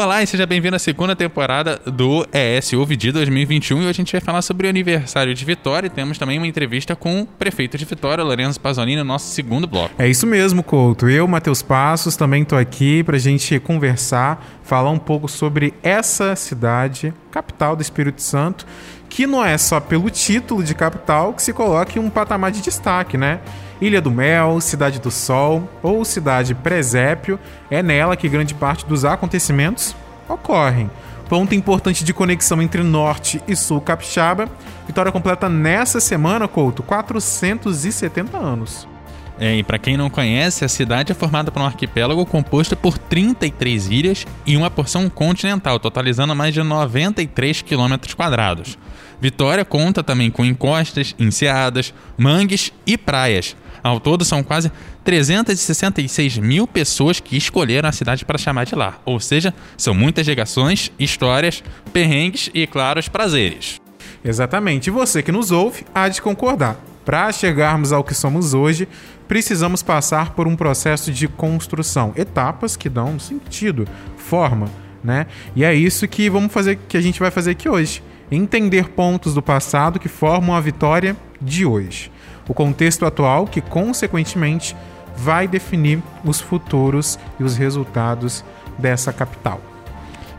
Olá e seja bem-vindo à segunda temporada do ES Ouve de 2021 e hoje a gente vai falar sobre o aniversário de Vitória e temos também uma entrevista com o prefeito de Vitória, Lorenzo Pasolini, no nosso segundo bloco. É isso mesmo, Couto. Eu, Matheus Passos, também estou aqui para a gente conversar, falar um pouco sobre essa cidade, capital do Espírito Santo, que não é só pelo título de capital que se coloca em um patamar de destaque, né? Ilha do Mel, Cidade do Sol ou Cidade Presépio, é nela que grande parte dos acontecimentos ocorrem. Ponto importante de conexão entre norte e sul capixaba. Vitória completa nessa semana, Couto, 470 anos. É, e para quem não conhece, a cidade é formada por um arquipélago composto por 33 ilhas e uma porção continental, totalizando mais de 93 quilômetros quadrados. Vitória conta também com encostas, enseadas, mangues e praias. Ao todo, são quase 366 mil pessoas que escolheram a cidade para chamar de lar. Ou seja, são muitas ligações, histórias, perrengues e, claro, os prazeres. Exatamente. E você que nos ouve há de concordar. Para chegarmos ao que somos hoje, precisamos passar por um processo de construção, etapas que dão sentido, forma, né? E é isso que vamos fazer, que a gente vai fazer aqui hoje. Entender pontos do passado que formam a vitória de hoje o contexto atual que, consequentemente, vai definir os futuros e os resultados dessa capital.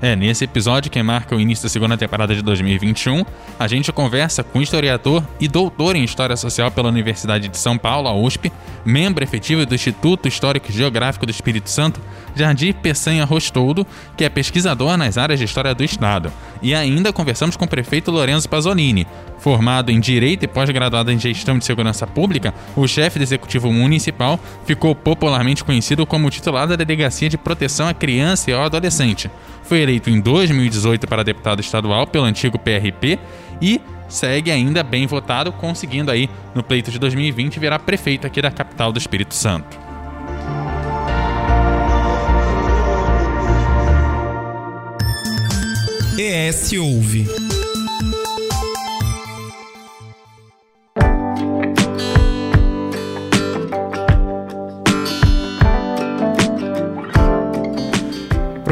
É, nesse episódio que marca o início da segunda temporada de 2021, a gente conversa com historiador e doutor em História Social pela Universidade de São Paulo, a USP, membro efetivo do Instituto Histórico e Geográfico do Espírito Santo, Jardim Peçanha Rostoldo, que é pesquisador nas áreas de História do Estado. E ainda conversamos com o prefeito Lorenzo Pasolini, Formado em Direito e pós-graduado em Gestão de Segurança Pública, o chefe do Executivo Municipal ficou popularmente conhecido como titular da Delegacia de Proteção à Criança e ao Adolescente. Foi eleito em 2018 para deputado estadual pelo antigo PRP e segue ainda bem votado, conseguindo aí no pleito de 2020 virar prefeito aqui da capital do Espírito Santo. ES Ouve.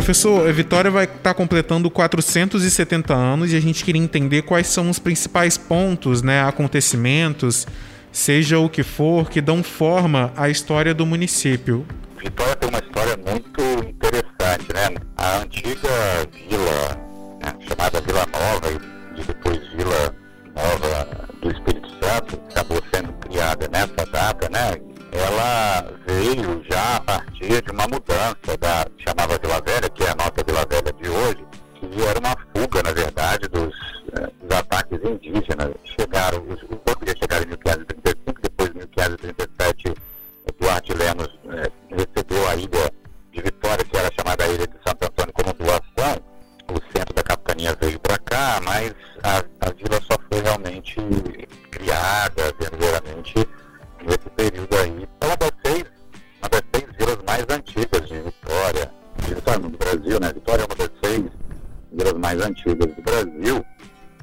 Professor, a Vitória vai estar tá completando 470 anos e a gente queria entender quais são os principais pontos, né, acontecimentos, seja o que for, que dão forma à história do município. Vitória tem uma história muito interessante, né? A antiga vila, né, chamada Vila Nova e depois Vila Nova do Espírito Santo, acabou sendo criada nessa data, né? Ela veio já a partir de uma mudança da chamava Vila Velha, que é a nossa Vila Velha de hoje, que era uma fuga, na verdade, dos, eh, dos ataques indígenas. Chegaram, os, os portugueses chegaram em 1535, depois em 1537, Duarte Lemos eh, recebeu a ilha de Vitória, que era chamada a Ilha de Santo Antônio, como doação. O centro da capitania veio para cá, mas a, a vila só foi realmente criada verdadeiramente nesse período aí. Ela vai ser uma das seis vilas mais antigas de Vitória, de Vitória do Brasil, né? Vitória é uma das seis vilas mais antigas do Brasil.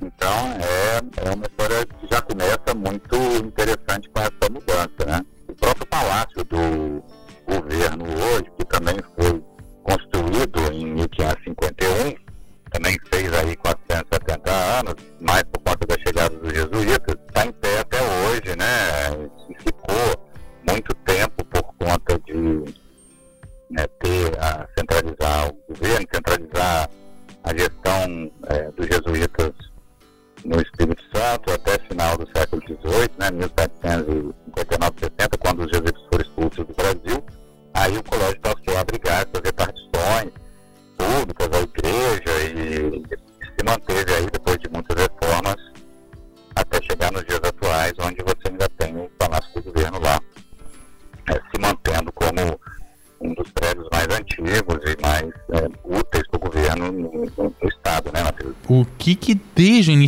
Então é, é uma história que já começa muito interessante com essa mudança,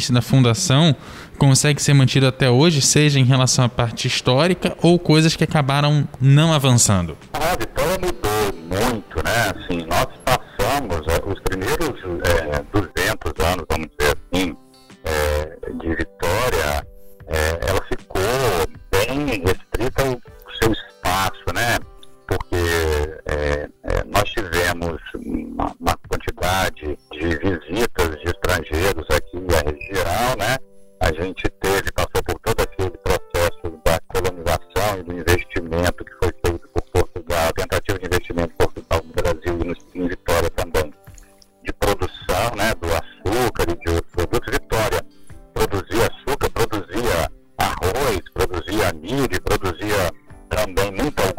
início da fundação consegue ser mantido até hoje, seja em relação à parte histórica ou coisas que acabaram não avançando? também muita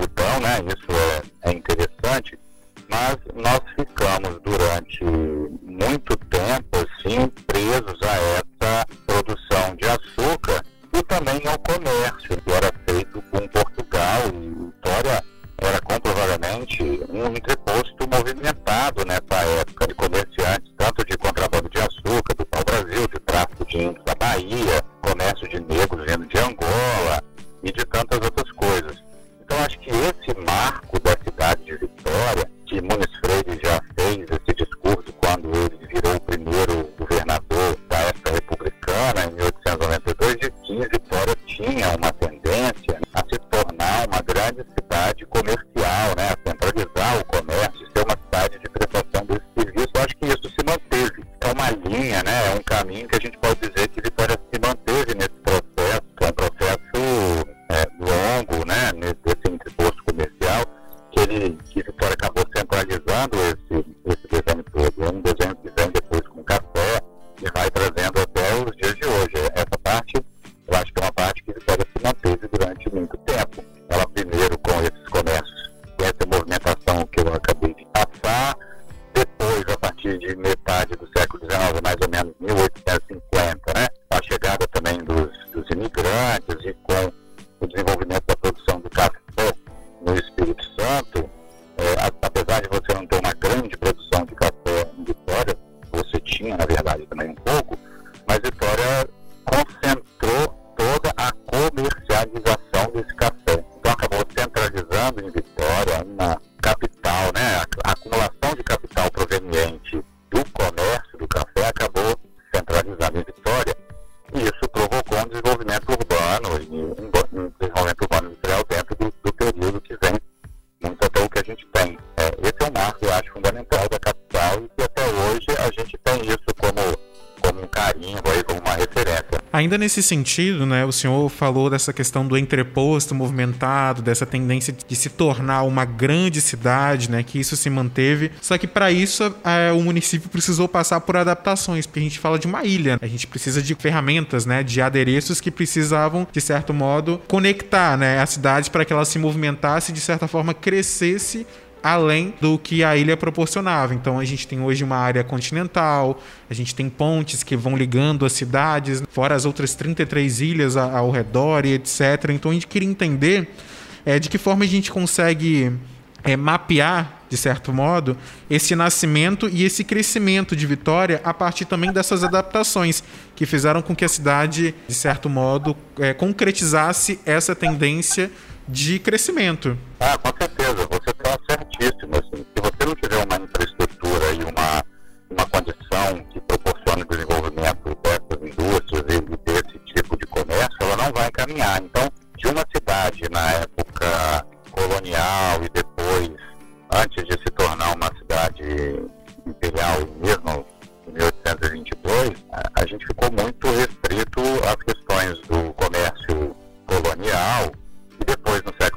Ainda nesse sentido, né, o senhor falou dessa questão do entreposto movimentado, dessa tendência de se tornar uma grande cidade, né, que isso se manteve. Só que para isso é, o município precisou passar por adaptações, porque a gente fala de uma ilha, né? a gente precisa de ferramentas, né, de adereços que precisavam de certo modo conectar, né, a cidade para que ela se movimentasse de certa forma crescesse além do que a ilha proporcionava. Então a gente tem hoje uma área continental, a gente tem pontes que vão ligando as cidades, fora as outras 33 ilhas ao redor e etc. Então a gente queria entender é, de que forma a gente consegue é, mapear, de certo modo, esse nascimento e esse crescimento de Vitória a partir também dessas adaptações que fizeram com que a cidade, de certo modo, é, concretizasse essa tendência de crescimento. Ah, condição que proporciona o desenvolvimento dessas indústrias e desse tipo de comércio, ela não vai caminhar. Então, de uma cidade na época colonial e depois, antes de se tornar uma cidade imperial, mesmo em 1822, a gente ficou muito restrito às questões do comércio colonial e depois no século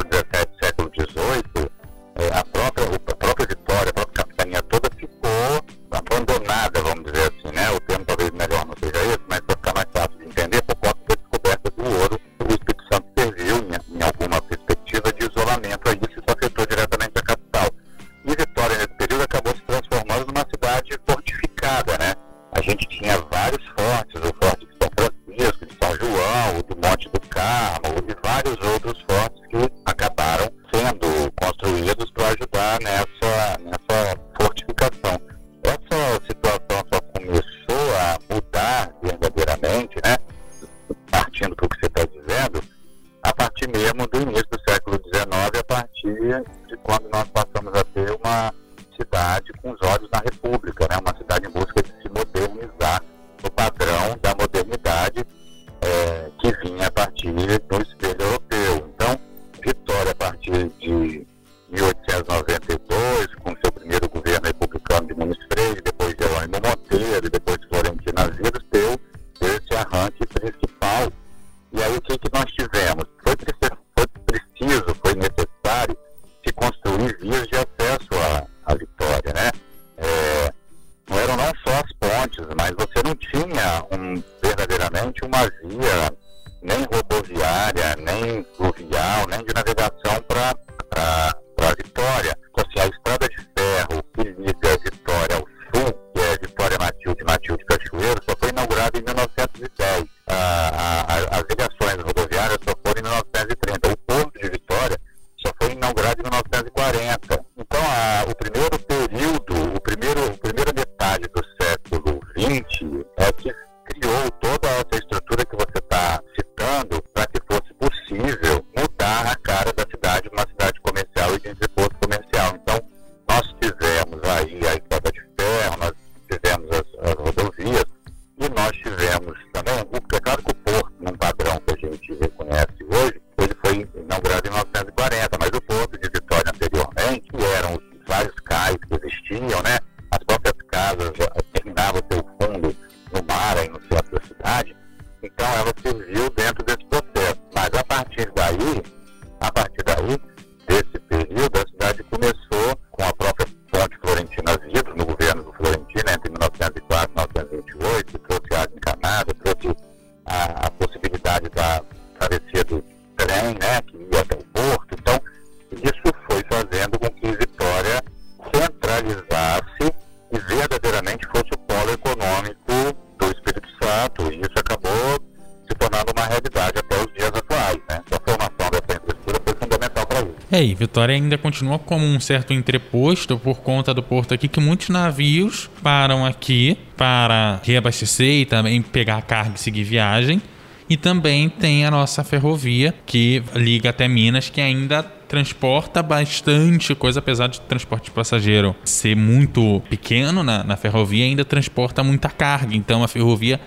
continua como um certo entreposto por conta do porto aqui, que muitos navios param aqui para reabastecer e também pegar carga e seguir viagem. E também tem a nossa ferrovia que liga até Minas, que ainda transporta bastante coisa, apesar de transporte de passageiro ser muito pequeno na, na ferrovia, ainda transporta muita carga. Então a ferrovia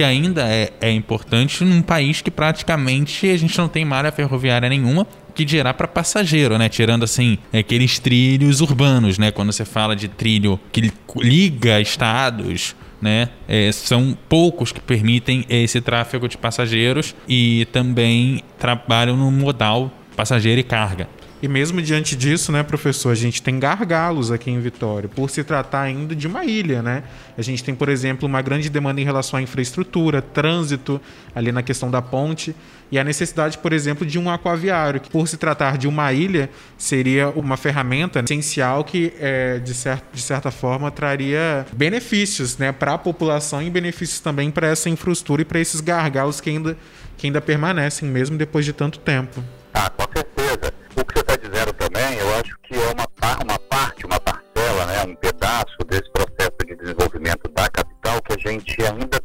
que ainda é, é importante num país que praticamente a gente não tem malha ferroviária nenhuma, que dirá para passageiro, né? Tirando assim aqueles trilhos urbanos, né? Quando você fala de trilho que liga estados, né? É, são poucos que permitem esse tráfego de passageiros e também trabalham no modal passageiro e carga. E mesmo diante disso, né, professor, a gente tem gargalos aqui em Vitória, por se tratar ainda de uma ilha, né? A gente tem, por exemplo, uma grande demanda em relação à infraestrutura, trânsito, ali na questão da ponte, e a necessidade, por exemplo, de um aquaviário, que por se tratar de uma ilha, seria uma ferramenta essencial que, é, de, de certa forma, traria benefícios né, para a população e benefícios também para essa infraestrutura e para esses gargalos que ainda, que ainda permanecem, mesmo depois de tanto tempo. Ah, com certeza um pedaço desse processo de desenvolvimento da capital que a gente ainda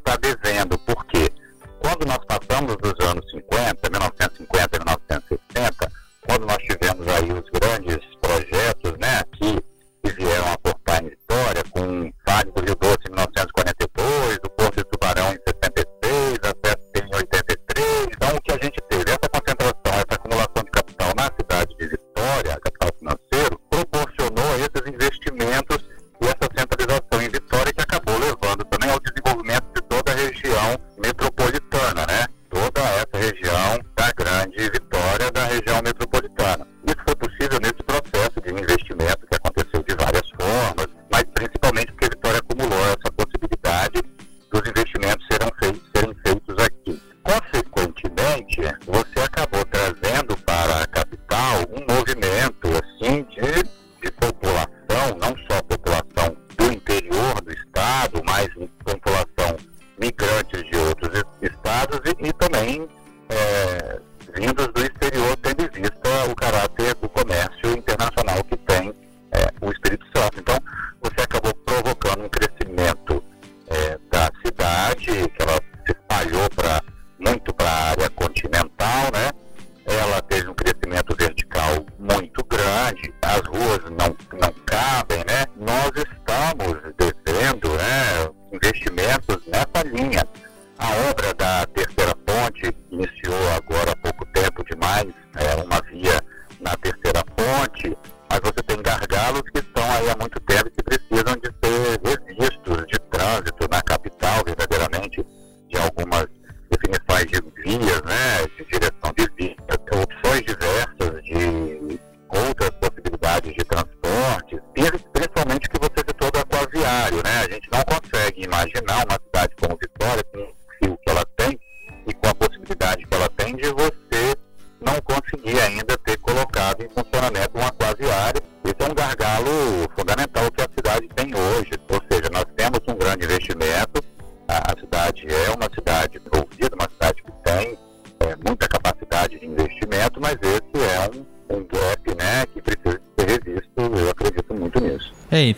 estamos devendo né, investimento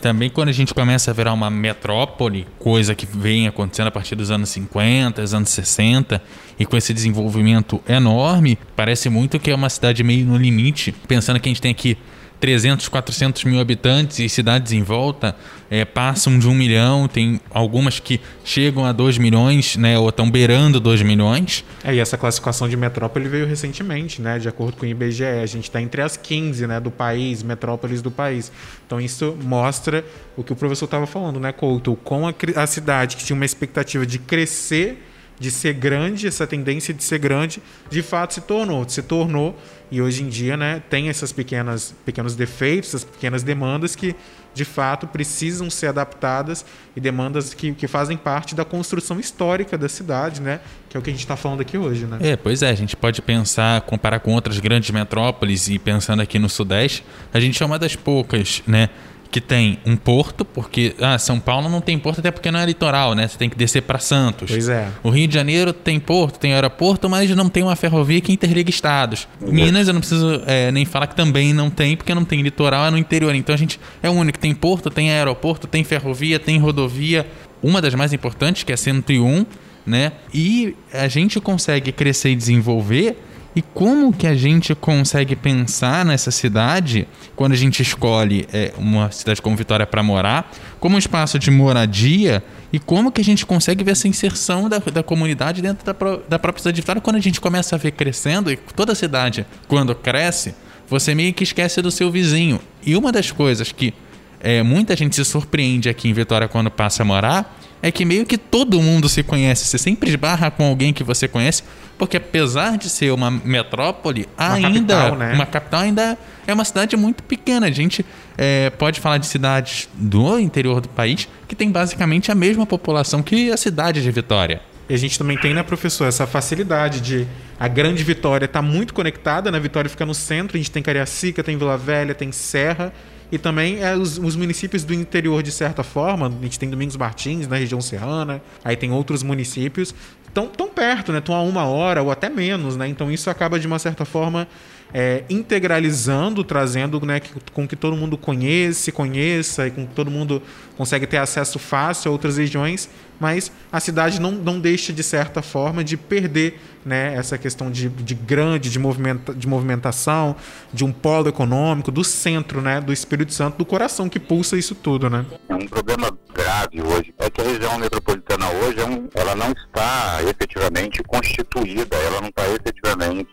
também quando a gente começa a virar uma metrópole, coisa que vem acontecendo a partir dos anos 50, dos anos 60, e com esse desenvolvimento enorme, parece muito que é uma cidade meio no limite, pensando que a gente tem aqui 300, 400 mil habitantes e cidades em volta é, passam de um milhão, tem algumas que chegam a 2 milhões, né, ou estão beirando 2 milhões. É, e essa classificação de metrópole veio recentemente, né, de acordo com o IBGE. A gente está entre as 15 né, do país, metrópoles do país. Então isso mostra o que o professor estava falando, né, Couto? Com a, a cidade que tinha uma expectativa de crescer de ser grande, essa tendência de ser grande, de fato se tornou, se tornou e hoje em dia, né, tem essas pequenas pequenos defeitos, essas pequenas demandas que de fato precisam ser adaptadas e demandas que, que fazem parte da construção histórica da cidade, né, que é o que a gente está falando aqui hoje, né? É, pois é, a gente pode pensar, comparar com outras grandes metrópoles e pensando aqui no Sudeste, a gente é uma das poucas, né, que tem um porto, porque ah, São Paulo não tem porto até porque não é litoral, né? Você tem que descer para Santos. Pois é. O Rio de Janeiro tem porto, tem aeroporto, mas não tem uma ferrovia que interliga estados. Minas eu não preciso é, nem falar que também não tem, porque não tem litoral, é no interior. Então a gente é o único. Tem porto, tem aeroporto, tem ferrovia, tem rodovia. Uma das mais importantes, que é a 101, né? E a gente consegue crescer e desenvolver e como que a gente consegue pensar nessa cidade quando a gente escolhe é, uma cidade como Vitória para morar, como um espaço de moradia e como que a gente consegue ver essa inserção da, da comunidade dentro da, da própria cidade de Vitória quando a gente começa a ver crescendo e toda a cidade, quando cresce, você meio que esquece do seu vizinho. E uma das coisas que é, muita gente se surpreende aqui em Vitória quando passa a morar é que meio que todo mundo se conhece. Você sempre esbarra com alguém que você conhece, porque apesar de ser uma metrópole, uma ainda capital, né? uma capital ainda é uma cidade muito pequena. A gente é, pode falar de cidades do interior do país que tem basicamente a mesma população que a cidade de Vitória. E a gente também tem, né, professor, essa facilidade de a grande Vitória estar tá muito conectada, né? Vitória fica no centro, a gente tem Cariacica, tem Vila Velha, tem Serra e também é, os, os, municípios do interior, de certa forma. A gente tem Domingos Martins, na região serrana, aí tem outros municípios. Tão, tão perto, né? Estão a uma hora ou até menos, né? Então isso acaba, de uma certa forma, é, integralizando, trazendo né, com que todo mundo conheça, conheça e com que todo mundo consegue ter acesso fácil a outras regiões, mas a cidade não, não deixa, de certa forma, de perder né, essa questão de, de grande, de, movimenta, de movimentação, de um polo econômico, do centro né, do Espírito Santo, do coração que pulsa isso tudo. Né? É um problema grave hoje é que a região metropolitana hoje é um, ela não está efetivamente constituída, ela não está efetivamente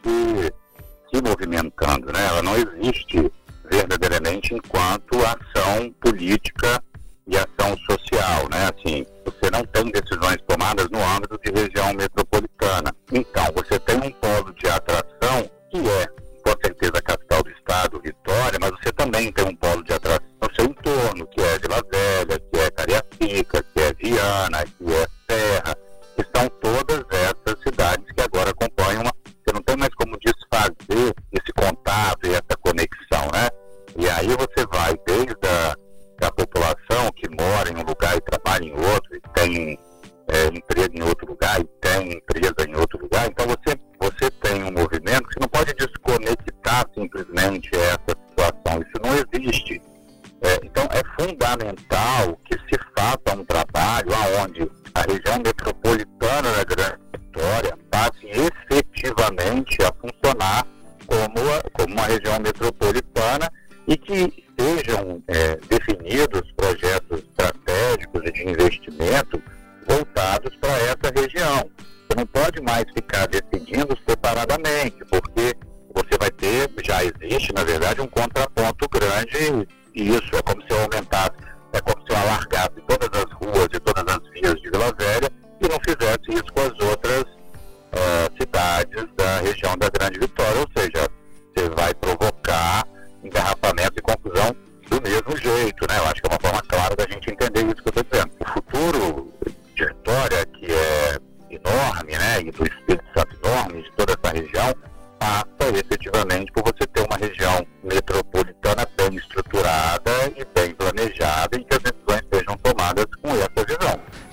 se movimentando, né? ela não existe verdadeiramente enquanto ação política e ação social, né? Assim, você não tem decisões tomadas no âmbito de região metropolitana. Então, você tem um polo de atração que é, com certeza, a capital do estado, Vitória, mas você também tem um polo de atração no seu entorno, que é Vila Velha, que é Cariacica, que é Viana, que é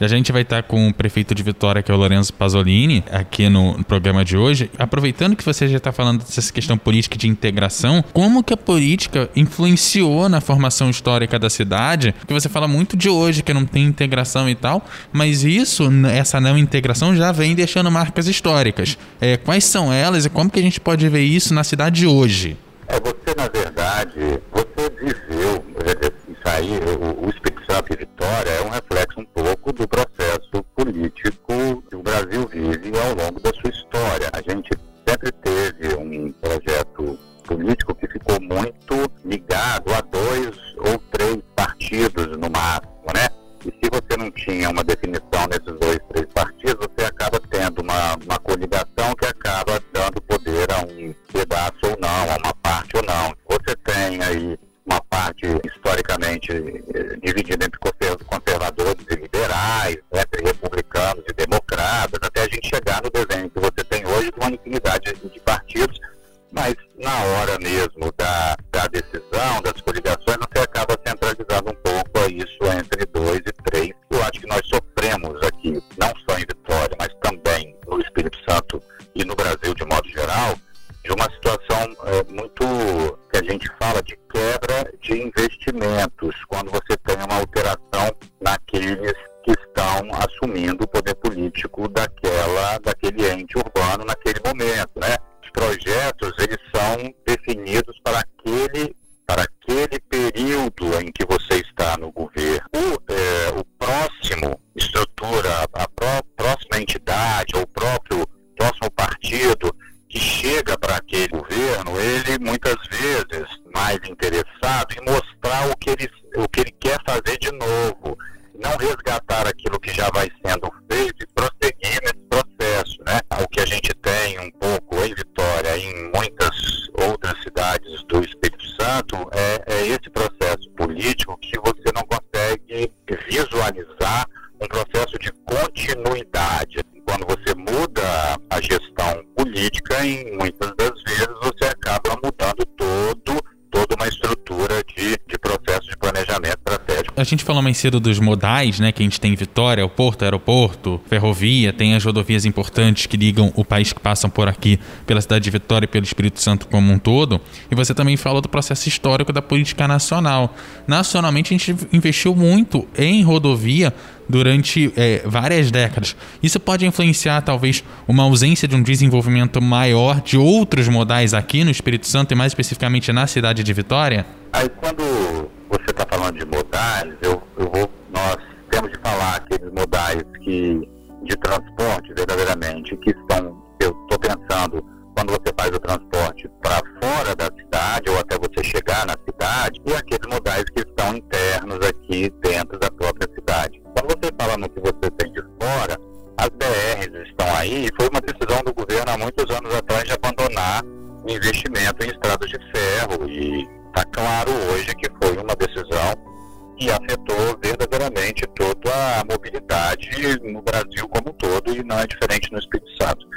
Já a gente vai estar com o prefeito de Vitória, que é o Lorenzo Pasolini, aqui no programa de hoje. Aproveitando que você já está falando dessa questão política de integração, como que a política influenciou na formação histórica da cidade? Porque você fala muito de hoje que não tem integração e tal, mas isso, essa não integração já vem deixando marcas históricas. É, quais são elas e como que a gente pode ver isso na cidade hoje? É, você, na verdade, você viveu, isso aí, o, o E Vitória é um reflexo um pouco do processo político que você está no governo. Cedo dos modais, né? Que a gente tem em Vitória, o porto, aeroporto, ferrovia, tem as rodovias importantes que ligam o país que passam por aqui, pela cidade de Vitória e pelo Espírito Santo como um todo. E você também falou do processo histórico da política nacional. Nacionalmente, a gente investiu muito em rodovia durante é, várias décadas. Isso pode influenciar, talvez, uma ausência de um desenvolvimento maior de outros modais aqui no Espírito Santo e mais especificamente na cidade de Vitória? Aí, quando de modais, eu, eu vou, nós temos de falar aqueles modais que, de transporte, verdadeiramente, que estão, eu estou pensando, quando você faz o transporte para fora da cidade ou até você chegar na cidade, e aqueles modais que estão internos aqui dentro da própria cidade. Quando você fala no que você tem de fora, as BRs estão aí, foi uma decisão do governo há muitos anos atrás de abandonar investimento em estradas de ferro e está claro hoje que foi uma decisão que afetou verdadeiramente toda a mobilidade no Brasil como um todo e não é diferente no Espírito Santo.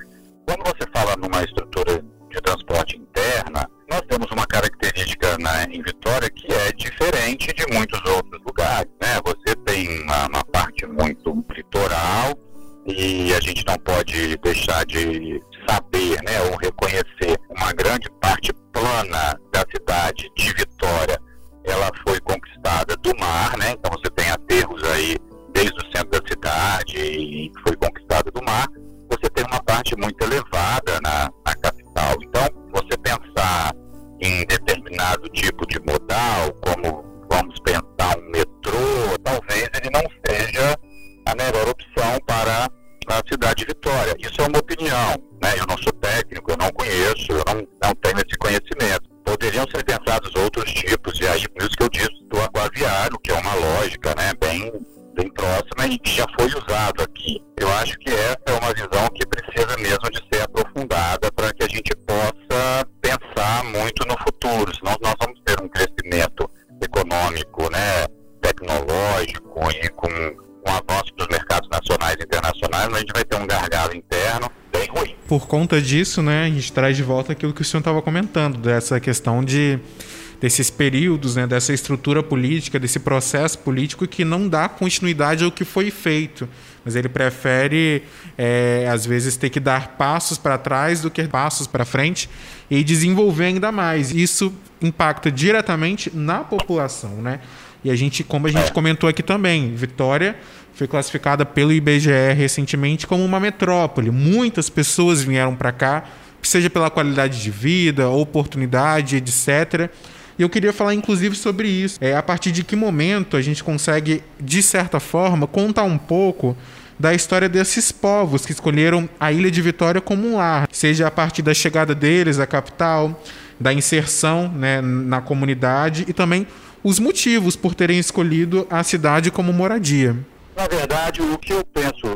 Conta disso, né, a gente traz de volta aquilo que o senhor estava comentando, dessa questão de desses períodos, né, dessa estrutura política, desse processo político que não dá continuidade ao que foi feito. Mas ele prefere, é, às vezes, ter que dar passos para trás do que passos para frente e desenvolver ainda mais. Isso impacta diretamente na população, né? E a gente, como a gente comentou aqui também, Vitória foi classificada pelo IBGE recentemente como uma metrópole. Muitas pessoas vieram para cá, seja pela qualidade de vida, oportunidade, etc. E eu queria falar inclusive sobre isso. É a partir de que momento a gente consegue, de certa forma, contar um pouco da história desses povos que escolheram a Ilha de Vitória como um lar, seja a partir da chegada deles à capital, da inserção né, na comunidade e também os motivos por terem escolhido a cidade como moradia. Na verdade, o que eu penso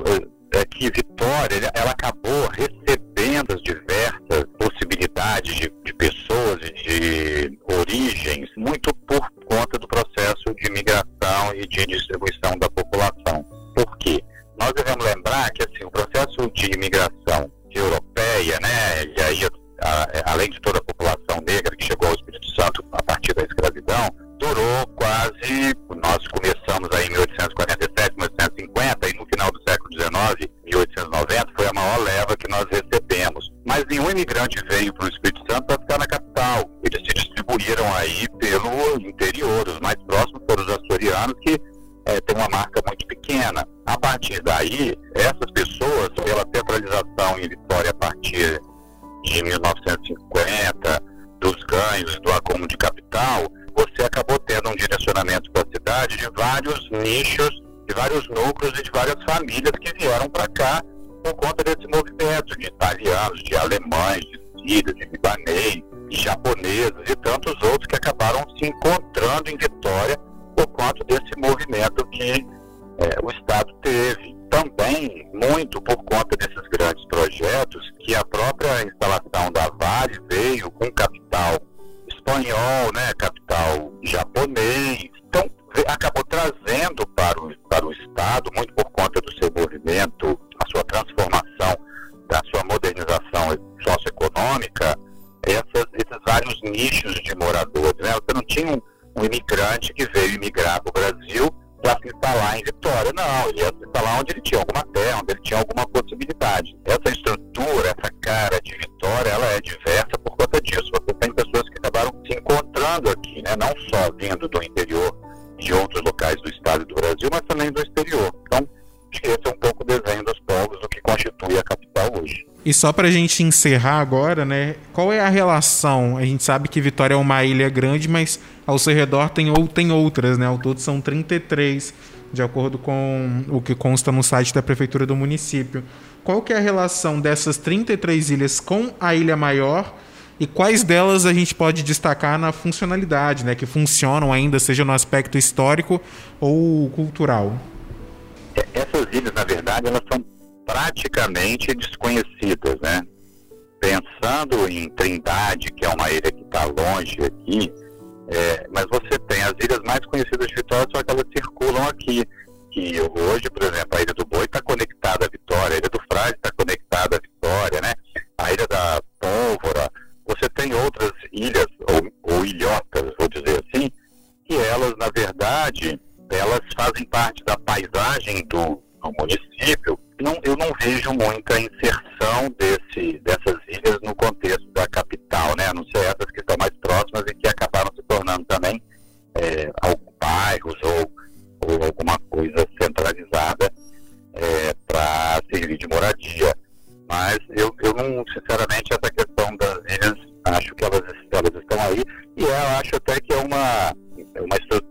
é que Vitória ela acabou recebendo as diversas possibilidades de, de pessoas e de origens muito por conta do processo de migração e de distribuição da população. Por quê? Nós devemos lembrar que assim, o processo de imigração europeia, né, e aí a, além de toda a população negra que chegou ao Espírito Santo a partir da escravidão, durou quase, nós começamos aí em 1847, 1850 e no final do século XIX, 1890, foi a maior leva que nós recebemos. Mas nenhum imigrante veio para o Espírito Santo para ficar na capital. Eles se distribuíram aí pelo interior, os mais próximos foram os açorianos que é, tem uma marca muito pequena. A partir daí, essas pessoas, pela centralização em Vitória a partir de 1950, dos ganhos do acúmulo de capital, você acabou tendo um direcionamento para a cidade de vários nichos, de vários núcleos e de várias famílias que vieram para cá por conta desse movimento de italianos, de alemães, de sírios, de libanês, de japoneses e tantos outros que acabaram se encontrando em Vitória por conta desse movimento que é, o Estado teve. Também muito por conta desses grandes projetos que a própria instalação da Vale veio com capital espanhol, né, capital japonês. Acabou trazendo para o, para o Estado, muito por conta do seu movimento, a sua transformação, da sua modernização socioeconômica, essas, esses vários nichos de moradores. Né? Você não tinha um um imigrante que veio imigrar só para a gente encerrar agora, né? Qual é a relação? A gente sabe que Vitória é uma ilha grande, mas ao seu redor tem, ou, tem outras, né? Ao todo são 33, de acordo com o que consta no site da prefeitura do município. Qual que é a relação dessas 33 ilhas com a ilha maior? E quais delas a gente pode destacar na funcionalidade, né? Que funcionam ainda, seja no aspecto histórico ou cultural? É, essas ilhas, na verdade, elas são praticamente desconhecidas, né? Pensando em Trindade, que é uma ilha que está longe aqui, é, mas você tem as ilhas mais conhecidas de Vitória, só que elas circulam aqui. Que hoje, por exemplo, a Ilha do Boi está conectada à Vitória, a Ilha do Frade está conectada à Vitória, né? A Ilha da Pólvora. Você tem outras ilhas, ou, ou ilhotas, vou dizer assim, que elas, na verdade, elas fazem parte da paisagem do, do município não, eu não vejo muita inserção desse, dessas ilhas no contexto da capital, né? a não ser essas que estão mais próximas e que acabaram se tornando também é, bairros ou, ou alguma coisa centralizada é, para servir de moradia. Mas eu, eu não, sinceramente, essa questão das ilhas, acho que elas, elas estão aí e eu acho até que é uma, uma estrutura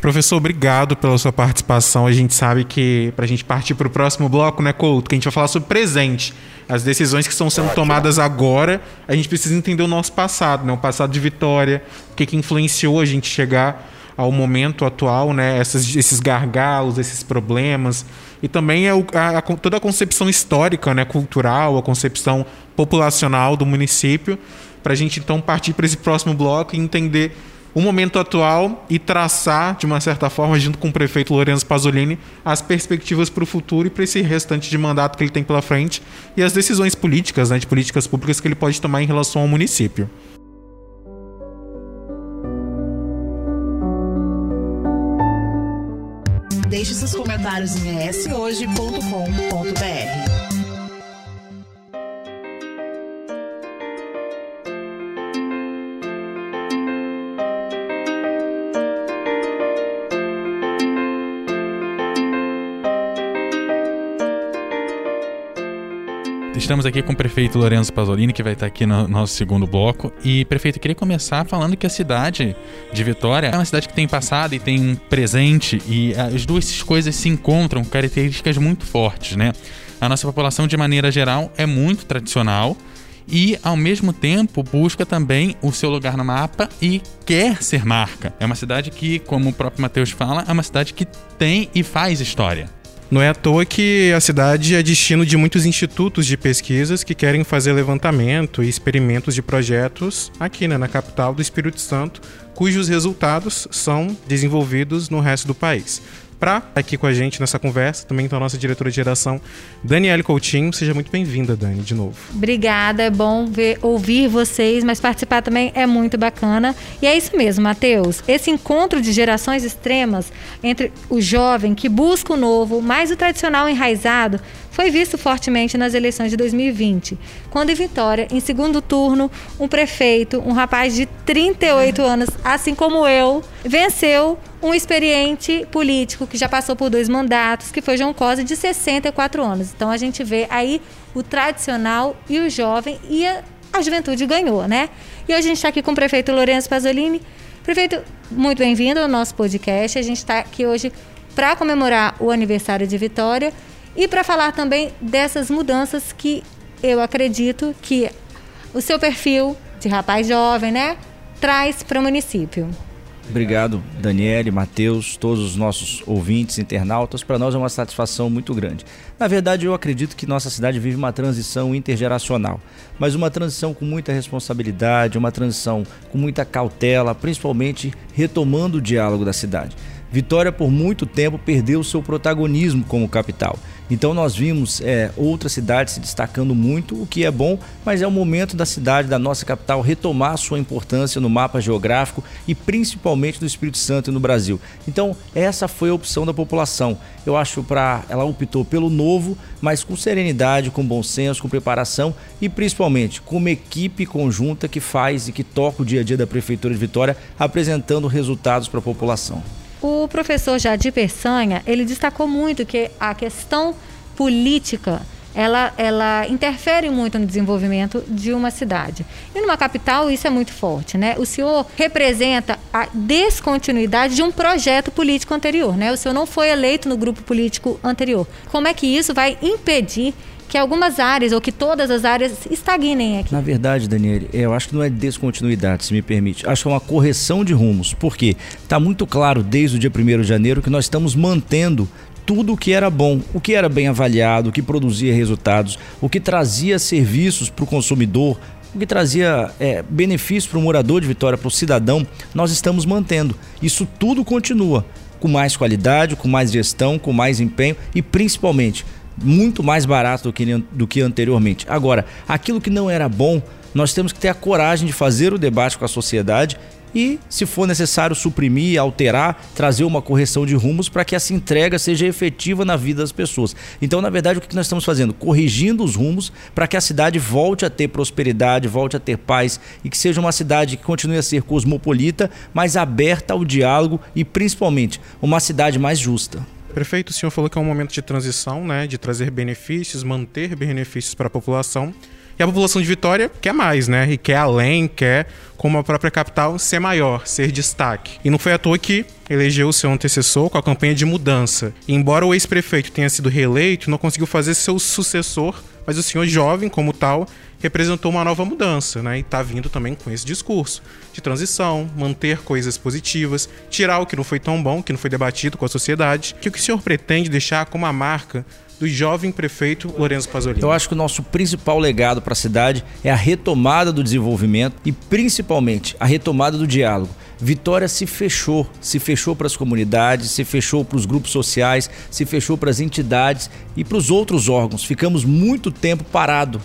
Professor, obrigado pela sua participação. A gente sabe que, para a gente partir para o próximo bloco, né, Couto, que a gente vai falar sobre presente. As decisões que estão sendo tomadas agora, a gente precisa entender o nosso passado, né, o passado de Vitória, o que, que influenciou a gente chegar ao momento atual, né, essas, esses gargalos, esses problemas. E também é o, a, a, toda a concepção histórica, né, cultural, a concepção populacional do município, para a gente então partir para esse próximo bloco e entender o momento atual e traçar, de uma certa forma, junto com o prefeito Lorenzo Pasolini, as perspectivas para o futuro e para esse restante de mandato que ele tem pela frente e as decisões políticas, né, de políticas públicas que ele pode tomar em relação ao município. Deixe seus comentários em eshoje.com.br. Estamos aqui com o prefeito Lorenzo Pasolini, que vai estar aqui no nosso segundo bloco. E, prefeito, eu queria começar falando que a cidade de Vitória é uma cidade que tem passado e tem presente, e as duas coisas se encontram com características muito fortes, né? A nossa população, de maneira geral, é muito tradicional e, ao mesmo tempo, busca também o seu lugar no mapa e quer ser marca. É uma cidade que, como o próprio Matheus fala, é uma cidade que tem e faz história. Não é à toa que a cidade é destino de muitos institutos de pesquisas que querem fazer levantamento e experimentos de projetos aqui né, na capital do Espírito Santo, cujos resultados são desenvolvidos no resto do país para aqui com a gente nessa conversa. Também está a nossa diretora de geração, Daniele Coutinho. Seja muito bem-vinda, Dani, de novo. Obrigada, é bom ver, ouvir vocês, mas participar também é muito bacana. E é isso mesmo, Matheus. Esse encontro de gerações extremas entre o jovem que busca o novo, mais o tradicional enraizado, foi visto fortemente nas eleições de 2020, quando em Vitória, em segundo turno, um prefeito, um rapaz de 38 anos, assim como eu, venceu um experiente político que já passou por dois mandatos, que foi João Cosa, de 64 anos. Então a gente vê aí o tradicional e o jovem e a, a juventude ganhou, né? E hoje a gente está aqui com o prefeito Lourenço Pasolini. Prefeito, muito bem-vindo ao nosso podcast. A gente está aqui hoje para comemorar o aniversário de Vitória e para falar também dessas mudanças que eu acredito que o seu perfil de rapaz jovem, né, traz para o município. Obrigado, Daniele, Matheus, todos os nossos ouvintes, internautas. Para nós é uma satisfação muito grande. Na verdade, eu acredito que nossa cidade vive uma transição intergeracional, mas uma transição com muita responsabilidade, uma transição com muita cautela, principalmente retomando o diálogo da cidade. Vitória, por muito tempo, perdeu seu protagonismo como capital. Então, nós vimos é, outras cidades se destacando muito, o que é bom, mas é o momento da cidade, da nossa capital, retomar sua importância no mapa geográfico e principalmente do Espírito Santo e no Brasil. Então, essa foi a opção da população. Eu acho para ela optou pelo novo, mas com serenidade, com bom senso, com preparação e principalmente com uma equipe conjunta que faz e que toca o dia a dia da Prefeitura de Vitória, apresentando resultados para a população. O professor Jadir Peçanha, ele destacou muito que a questão política ela, ela interfere muito no desenvolvimento de uma cidade. E numa capital isso é muito forte, né? O senhor representa a descontinuidade de um projeto político anterior, né? O senhor não foi eleito no grupo político anterior. Como é que isso vai impedir que algumas áreas ou que todas as áreas estagnem aqui. Na verdade, Daniele, eu acho que não é descontinuidade, se me permite. Acho que é uma correção de rumos. porque Está muito claro desde o dia 1 de janeiro que nós estamos mantendo tudo o que era bom, o que era bem avaliado, o que produzia resultados, o que trazia serviços para o consumidor, o que trazia é, benefícios para o morador de Vitória, para o cidadão, nós estamos mantendo. Isso tudo continua com mais qualidade, com mais gestão, com mais empenho e principalmente muito mais barato do que, do que anteriormente. Agora, aquilo que não era bom, nós temos que ter a coragem de fazer o debate com a sociedade e, se for necessário, suprimir, alterar, trazer uma correção de rumos para que essa entrega seja efetiva na vida das pessoas. Então, na verdade, o que nós estamos fazendo? Corrigindo os rumos para que a cidade volte a ter prosperidade, volte a ter paz e que seja uma cidade que continue a ser cosmopolita, mas aberta ao diálogo e, principalmente, uma cidade mais justa. Prefeito, o senhor falou que é um momento de transição, né, de trazer benefícios, manter benefícios para a população. E a população de Vitória quer mais, né? E quer além, quer, como a própria capital, ser maior, ser destaque. E não foi à toa que elegeu o seu antecessor com a campanha de mudança. E embora o ex-prefeito tenha sido reeleito, não conseguiu fazer seu sucessor, mas o senhor jovem, como tal, representou uma nova mudança, né? E está vindo também com esse discurso de transição, manter coisas positivas, tirar o que não foi tão bom, que não foi debatido com a sociedade. Que o que o senhor pretende deixar como a marca do jovem prefeito Lourenço Pasolini? Eu acho que o nosso principal legado para a cidade é a retomada do desenvolvimento e principalmente a retomada do diálogo. Vitória se fechou, se fechou para as comunidades, se fechou para os grupos sociais, se fechou para as entidades e para os outros órgãos. Ficamos muito tempo parado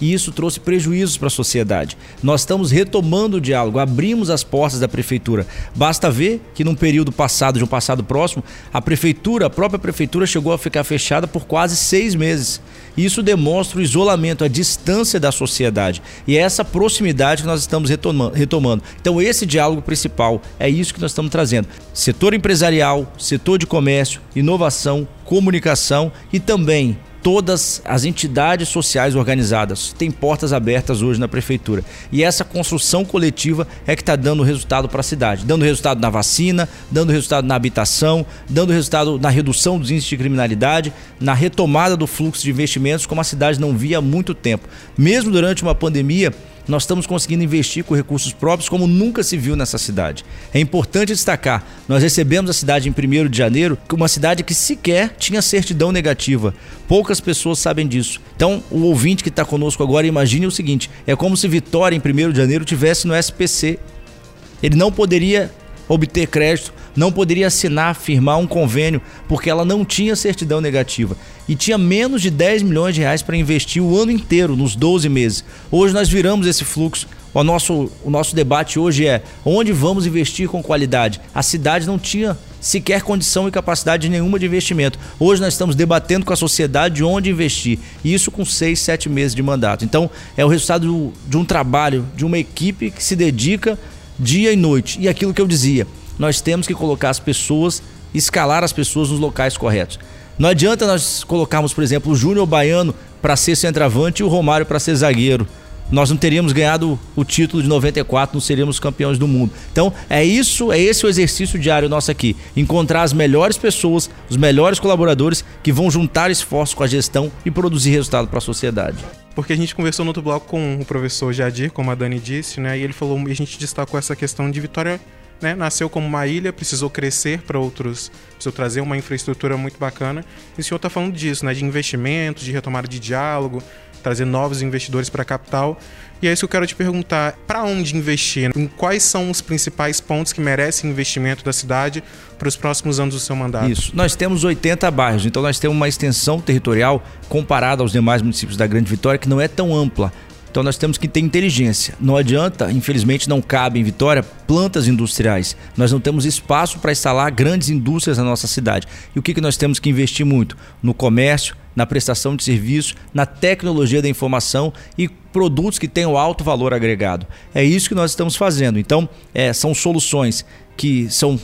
e isso trouxe prejuízos para a sociedade. Nós estamos retomando o diálogo, abrimos as portas da prefeitura. Basta ver que num período passado, de um passado próximo, a prefeitura, a própria prefeitura chegou a ficar fechada por quase seis meses. Isso demonstra o isolamento, a distância da sociedade. E é essa proximidade que nós estamos retomando. Então, esse diálogo principal é isso que nós estamos trazendo: setor empresarial, setor de comércio, inovação, comunicação e também todas as entidades sociais organizadas. Tem portas abertas hoje na prefeitura. E essa construção coletiva é que está dando resultado para a cidade. Dando resultado na vacina, dando resultado na habitação, dando resultado na redução dos índices de criminalidade, na retomada do fluxo de investimentos, como a cidade não via há muito tempo. Mesmo durante uma pandemia, nós estamos conseguindo investir com recursos próprios como nunca se viu nessa cidade. É importante destacar, nós recebemos a cidade em 1 de janeiro, uma cidade que sequer tinha certidão negativa. Poucas pessoas sabem disso. Então, o ouvinte que está conosco agora, imagine o seguinte: é como se Vitória, em 1 de janeiro, tivesse no SPC. Ele não poderia obter crédito, não poderia assinar, firmar um convênio, porque ela não tinha certidão negativa e tinha menos de 10 milhões de reais para investir o ano inteiro, nos 12 meses. Hoje nós viramos esse fluxo. O nosso, o nosso debate hoje é onde vamos investir com qualidade. A cidade não tinha sequer condição e capacidade nenhuma de investimento. Hoje nós estamos debatendo com a sociedade onde investir. E isso com seis, sete meses de mandato. Então é o resultado de um trabalho, de uma equipe que se dedica dia e noite. E aquilo que eu dizia, nós temos que colocar as pessoas, escalar as pessoas nos locais corretos. Não adianta nós colocarmos, por exemplo, o Júnior Baiano para ser centroavante e o Romário para ser zagueiro. Nós não teríamos ganhado o título de 94, não seríamos campeões do mundo. Então, é isso, é esse o exercício diário nosso aqui. Encontrar as melhores pessoas, os melhores colaboradores que vão juntar esforços com a gestão e produzir resultado para a sociedade. Porque a gente conversou no outro bloco com o professor Jadir, como a Dani disse, né? E ele falou, e a gente destacou essa questão de Vitória né, nasceu como uma ilha, precisou crescer para outros, precisou trazer uma infraestrutura muito bacana. E o senhor está falando disso, né, de investimentos, de retomada de diálogo, trazer novos investidores para a capital. E é isso que eu quero te perguntar: para onde investir? Em quais são os principais pontos que merecem investimento da cidade para os próximos anos do seu mandato? Isso. Nós temos 80 bairros, então nós temos uma extensão territorial comparada aos demais municípios da Grande Vitória que não é tão ampla. Então nós temos que ter inteligência. Não adianta, infelizmente não cabe em Vitória plantas industriais. Nós não temos espaço para instalar grandes indústrias na nossa cidade. E o que, que nós temos que investir muito? No comércio, na prestação de serviços, na tecnologia da informação e produtos que tenham alto valor agregado. É isso que nós estamos fazendo. Então, é, são soluções que são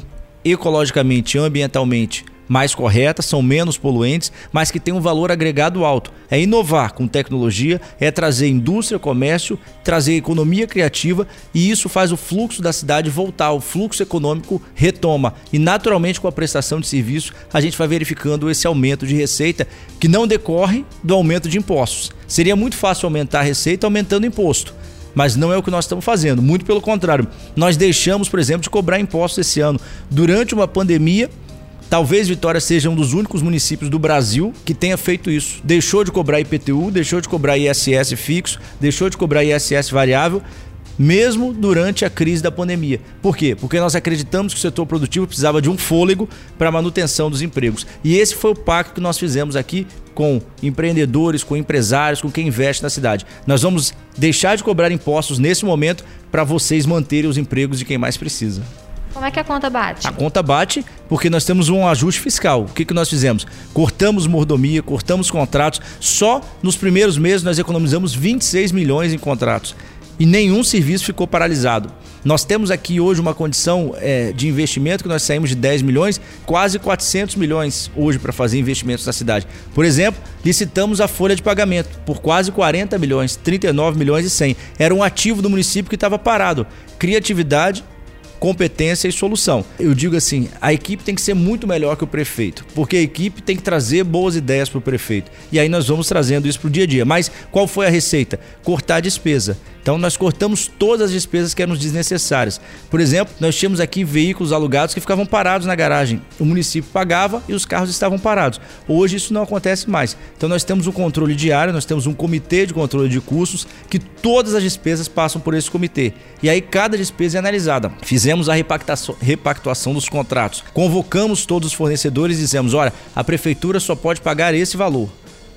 ecologicamente ambientalmente mais corretas, são menos poluentes, mas que têm um valor agregado alto. É inovar com tecnologia, é trazer indústria, comércio, trazer economia criativa e isso faz o fluxo da cidade voltar, o fluxo econômico retoma. E naturalmente com a prestação de serviço, a gente vai verificando esse aumento de receita que não decorre do aumento de impostos. Seria muito fácil aumentar a receita aumentando o imposto mas não é o que nós estamos fazendo. Muito pelo contrário, nós deixamos, por exemplo, de cobrar impostos esse ano. Durante uma pandemia, Talvez Vitória seja um dos únicos municípios do Brasil que tenha feito isso. Deixou de cobrar IPTU, deixou de cobrar ISS fixo, deixou de cobrar ISS variável, mesmo durante a crise da pandemia. Por quê? Porque nós acreditamos que o setor produtivo precisava de um fôlego para a manutenção dos empregos. E esse foi o pacto que nós fizemos aqui com empreendedores, com empresários, com quem investe na cidade. Nós vamos deixar de cobrar impostos nesse momento para vocês manterem os empregos de quem mais precisa. Como é que a conta bate? A conta bate porque nós temos um ajuste fiscal. O que, que nós fizemos? Cortamos mordomia, cortamos contratos. Só nos primeiros meses nós economizamos 26 milhões em contratos e nenhum serviço ficou paralisado. Nós temos aqui hoje uma condição é, de investimento que nós saímos de 10 milhões, quase 400 milhões hoje para fazer investimentos na cidade. Por exemplo, licitamos a folha de pagamento por quase 40 milhões, 39 milhões e 100. Era um ativo do município que estava parado. Criatividade competência e solução. Eu digo assim, a equipe tem que ser muito melhor que o prefeito, porque a equipe tem que trazer boas ideias para o prefeito. E aí nós vamos trazendo isso para o dia a dia. Mas qual foi a receita? Cortar a despesa. Então nós cortamos todas as despesas que eram desnecessárias. Por exemplo, nós tínhamos aqui veículos alugados que ficavam parados na garagem. O município pagava e os carros estavam parados. Hoje isso não acontece mais. Então nós temos um controle diário, nós temos um comitê de controle de custos que todas as despesas passam por esse comitê. E aí cada despesa é analisada. Fizemos a repactuação dos contratos. Convocamos todos os fornecedores e dizemos: olha, a prefeitura só pode pagar esse valor.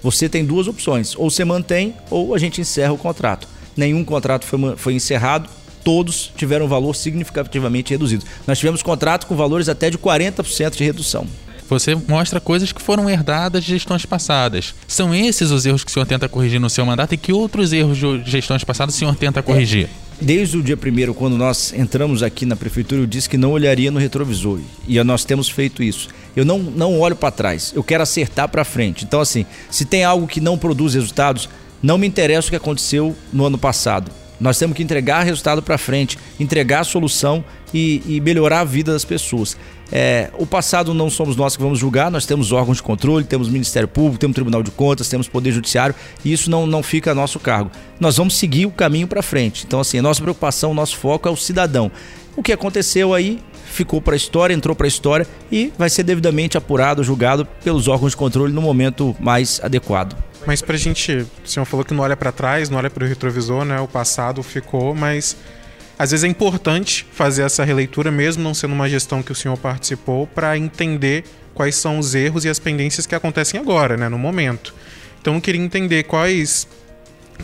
Você tem duas opções: ou você mantém ou a gente encerra o contrato nenhum contrato foi, foi encerrado, todos tiveram valor significativamente reduzido. Nós tivemos contrato com valores até de 40% de redução. Você mostra coisas que foram herdadas de gestões passadas. São esses os erros que o senhor tenta corrigir no seu mandato e que outros erros de gestões passadas o senhor tenta corrigir? É, desde o dia primeiro, quando nós entramos aqui na prefeitura, eu disse que não olharia no retrovisor. E nós temos feito isso. Eu não, não olho para trás, eu quero acertar para frente. Então, assim, se tem algo que não produz resultados, não me interessa o que aconteceu no ano passado. Nós temos que entregar resultado para frente, entregar a solução e, e, melhorar a vida das pessoas. É, o passado não somos nós que vamos julgar, nós temos órgãos de controle, temos Ministério Público, temos Tribunal de Contas, temos Poder Judiciário e isso não, não fica a nosso cargo. Nós vamos seguir o caminho para frente. Então, assim, a nossa preocupação, o nosso foco é o cidadão. O que aconteceu aí ficou para a história, entrou para a história e vai ser devidamente apurado, julgado pelos órgãos de controle no momento mais adequado. Mas pra gente, o senhor falou que não olha para trás, não olha para o retrovisor, né? O passado ficou, mas às vezes é importante fazer essa releitura, mesmo não sendo uma gestão que o senhor participou, para entender quais são os erros e as pendências que acontecem agora, né? No momento. Então eu queria entender quais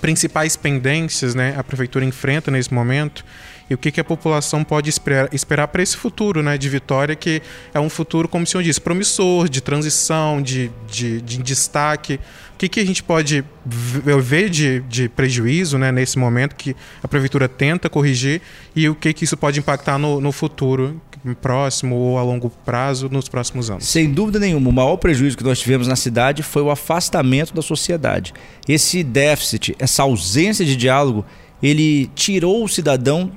principais pendências, né, a prefeitura enfrenta nesse momento e o que, que a população pode esperar, esperar para esse futuro né, de Vitória, que é um futuro, como o senhor disse, promissor, de transição, de, de, de destaque. O que, que a gente pode ver de, de prejuízo né, nesse momento que a prefeitura tenta corrigir e o que, que isso pode impactar no, no futuro próximo ou a longo prazo nos próximos anos? Sem dúvida nenhuma, o maior prejuízo que nós tivemos na cidade foi o afastamento da sociedade. Esse déficit, essa ausência de diálogo, ele tirou o cidadão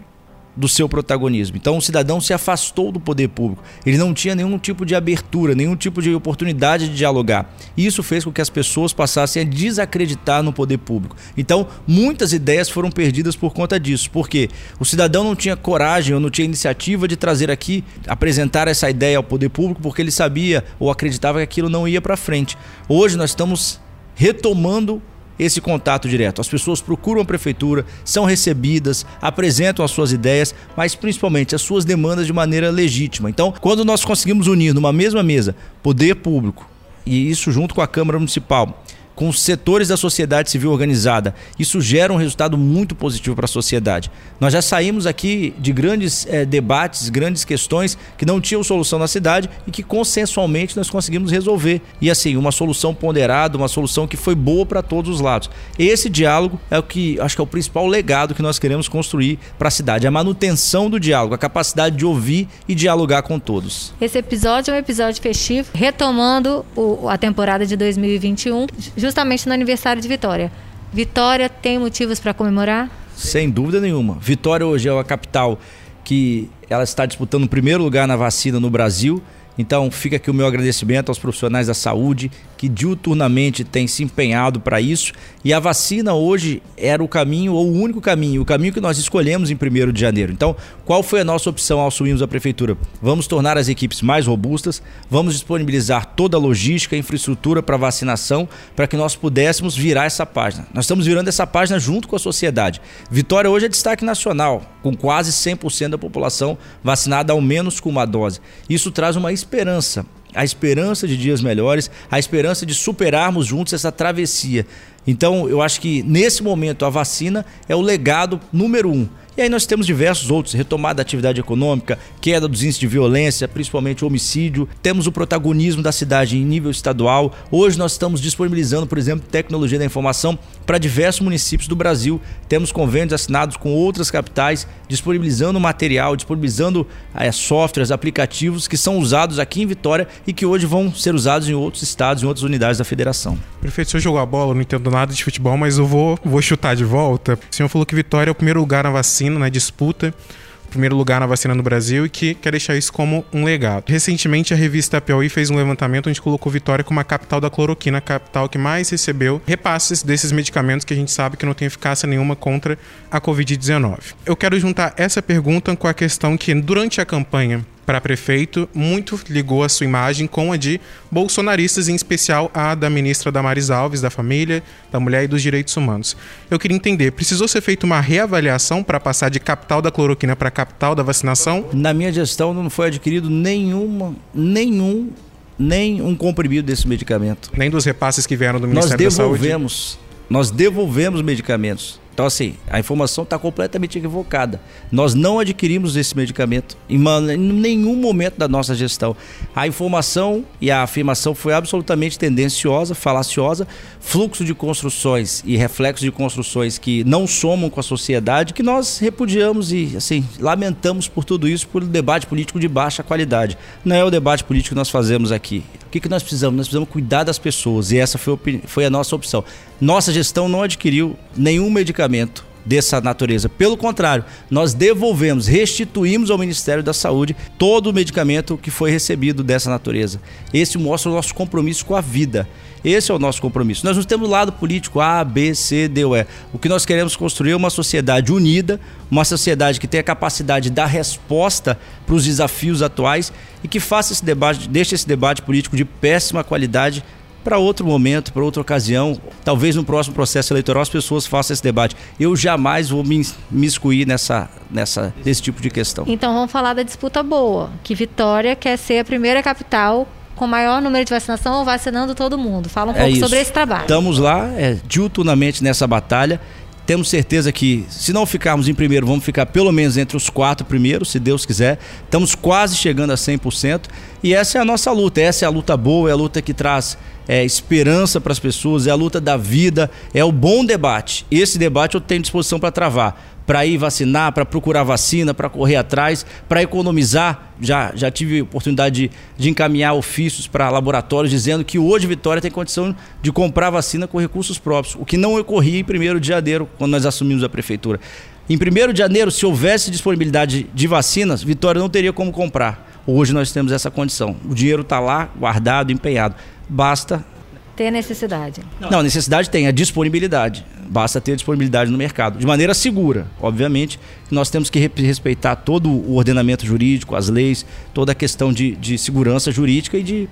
do seu protagonismo. Então o cidadão se afastou do poder público. Ele não tinha nenhum tipo de abertura, nenhum tipo de oportunidade de dialogar. E isso fez com que as pessoas passassem a desacreditar no poder público. Então muitas ideias foram perdidas por conta disso. Porque o cidadão não tinha coragem ou não tinha iniciativa de trazer aqui, apresentar essa ideia ao poder público, porque ele sabia ou acreditava que aquilo não ia para frente. Hoje nós estamos retomando esse contato direto. As pessoas procuram a prefeitura, são recebidas, apresentam as suas ideias, mas principalmente as suas demandas de maneira legítima. Então, quando nós conseguimos unir numa mesma mesa poder público e isso junto com a Câmara Municipal, com os setores da sociedade civil organizada. Isso gera um resultado muito positivo para a sociedade. Nós já saímos aqui de grandes é, debates, grandes questões que não tinham solução na cidade e que consensualmente nós conseguimos resolver. E assim, uma solução ponderada, uma solução que foi boa para todos os lados. Esse diálogo é o que acho que é o principal legado que nós queremos construir para a cidade, a manutenção do diálogo, a capacidade de ouvir e dialogar com todos. Esse episódio é um episódio festivo, retomando o, a temporada de 2021 justamente no aniversário de Vitória. Vitória tem motivos para comemorar? Sem dúvida nenhuma. Vitória hoje é a capital que ela está disputando o primeiro lugar na vacina no Brasil. Então fica aqui o meu agradecimento aos profissionais da saúde que diuturnamente têm se empenhado para isso. E a vacina hoje era o caminho, ou o único caminho, o caminho que nós escolhemos em 1 de janeiro. Então, qual foi a nossa opção ao assumirmos a prefeitura? Vamos tornar as equipes mais robustas, vamos disponibilizar toda a logística, infraestrutura para vacinação, para que nós pudéssemos virar essa página. Nós estamos virando essa página junto com a sociedade. Vitória hoje é destaque nacional, com quase 100% da população vacinada ao menos com uma dose. Isso traz uma esperança a esperança de dias melhores, a esperança de superarmos juntos essa travessia. Então, eu acho que nesse momento a vacina é o legado número um. E aí nós temos diversos outros, retomada da atividade econômica, queda dos índices de violência, principalmente homicídio, temos o protagonismo da cidade em nível estadual. Hoje nós estamos disponibilizando, por exemplo, tecnologia da informação para diversos municípios do Brasil. Temos convênios assinados com outras capitais, disponibilizando material, disponibilizando é, softwares, aplicativos que são usados aqui em Vitória e que hoje vão ser usados em outros estados, em outras unidades da federação. Prefeito, se eu jogar bola, não entendo nada de futebol, mas eu vou, vou chutar de volta. O senhor falou que Vitória é o primeiro lugar na vacina, na disputa. Primeiro lugar na vacina no Brasil e que quer deixar isso como um legado. Recentemente, a revista Piauí fez um levantamento onde colocou Vitória como a capital da cloroquina, a capital que mais recebeu repasses desses medicamentos que a gente sabe que não tem eficácia nenhuma contra a Covid-19. Eu quero juntar essa pergunta com a questão que, durante a campanha para prefeito, muito ligou a sua imagem com a de bolsonaristas, em especial a da ministra Damares Alves, da Família, da Mulher e dos Direitos Humanos. Eu queria entender, precisou ser feita uma reavaliação para passar de capital da cloroquina para capital da vacinação? Na minha gestão não foi adquirido nenhuma, nenhum, nem um comprimido desse medicamento. Nem dos repasses que vieram do Nós Ministério da Saúde? devolvemos, nós devolvemos medicamentos. Então, assim, a informação está completamente equivocada. Nós não adquirimos esse medicamento em, nenhum momento da nossa gestão. A informação e a afirmação foi absolutamente tendenciosa, falaciosa, fluxo de construções e reflexo de construções que não somam com a sociedade, que nós repudiamos e, assim, lamentamos por tudo isso, por um debate político de baixa qualidade. Não é o debate político que nós fazemos aqui. O que, que nós precisamos? Nós precisamos cuidar das pessoas e essa foi, foi a nossa opção. Nossa gestão não adquiriu nenhum medicamento dessa natureza. Pelo contrário, nós devolvemos, restituímos ao Ministério da Saúde todo o medicamento que foi recebido dessa natureza. Esse mostra o nosso compromisso com a vida. Esse é o nosso compromisso. Nós não temos lado político A, B, C, D ou E. O que nós queremos construir é uma sociedade unida, uma sociedade que tenha capacidade de dar resposta para os desafios atuais e que faça esse debate, deixe esse debate político de péssima qualidade para outro momento, para outra ocasião. Talvez no próximo processo eleitoral as pessoas façam esse debate. Eu jamais vou me excluir nessa, nessa, nesse tipo de questão. Então vamos falar da disputa boa, que Vitória quer ser a primeira capital com maior número de vacinação, vacinando todo mundo. Fala um pouco sobre esse trabalho. Estamos lá, é, diuturnamente nessa batalha. Temos certeza que, se não ficarmos em primeiro, vamos ficar pelo menos entre os quatro primeiros, se Deus quiser. Estamos quase chegando a 100%. E essa é a nossa luta. Essa é a luta boa, é a luta que traz é, esperança para as pessoas, é a luta da vida, é o bom debate. Esse debate eu tenho disposição para travar para ir vacinar, para procurar vacina, para correr atrás, para economizar. Já, já tive oportunidade de, de encaminhar ofícios para laboratórios dizendo que hoje Vitória tem condição de comprar vacina com recursos próprios, o que não ocorria em 1 de janeiro, quando nós assumimos a prefeitura. Em 1 de janeiro, se houvesse disponibilidade de vacinas, Vitória não teria como comprar. Hoje nós temos essa condição. O dinheiro está lá, guardado, empenhado. Basta Ter necessidade. não, a necessidade tem, a disponibilidade. Basta ter disponibilidade no mercado. De maneira segura, obviamente. Nós temos que re- respeitar todo o ordenamento jurídico, as leis, toda a questão de, de segurança jurídica e de,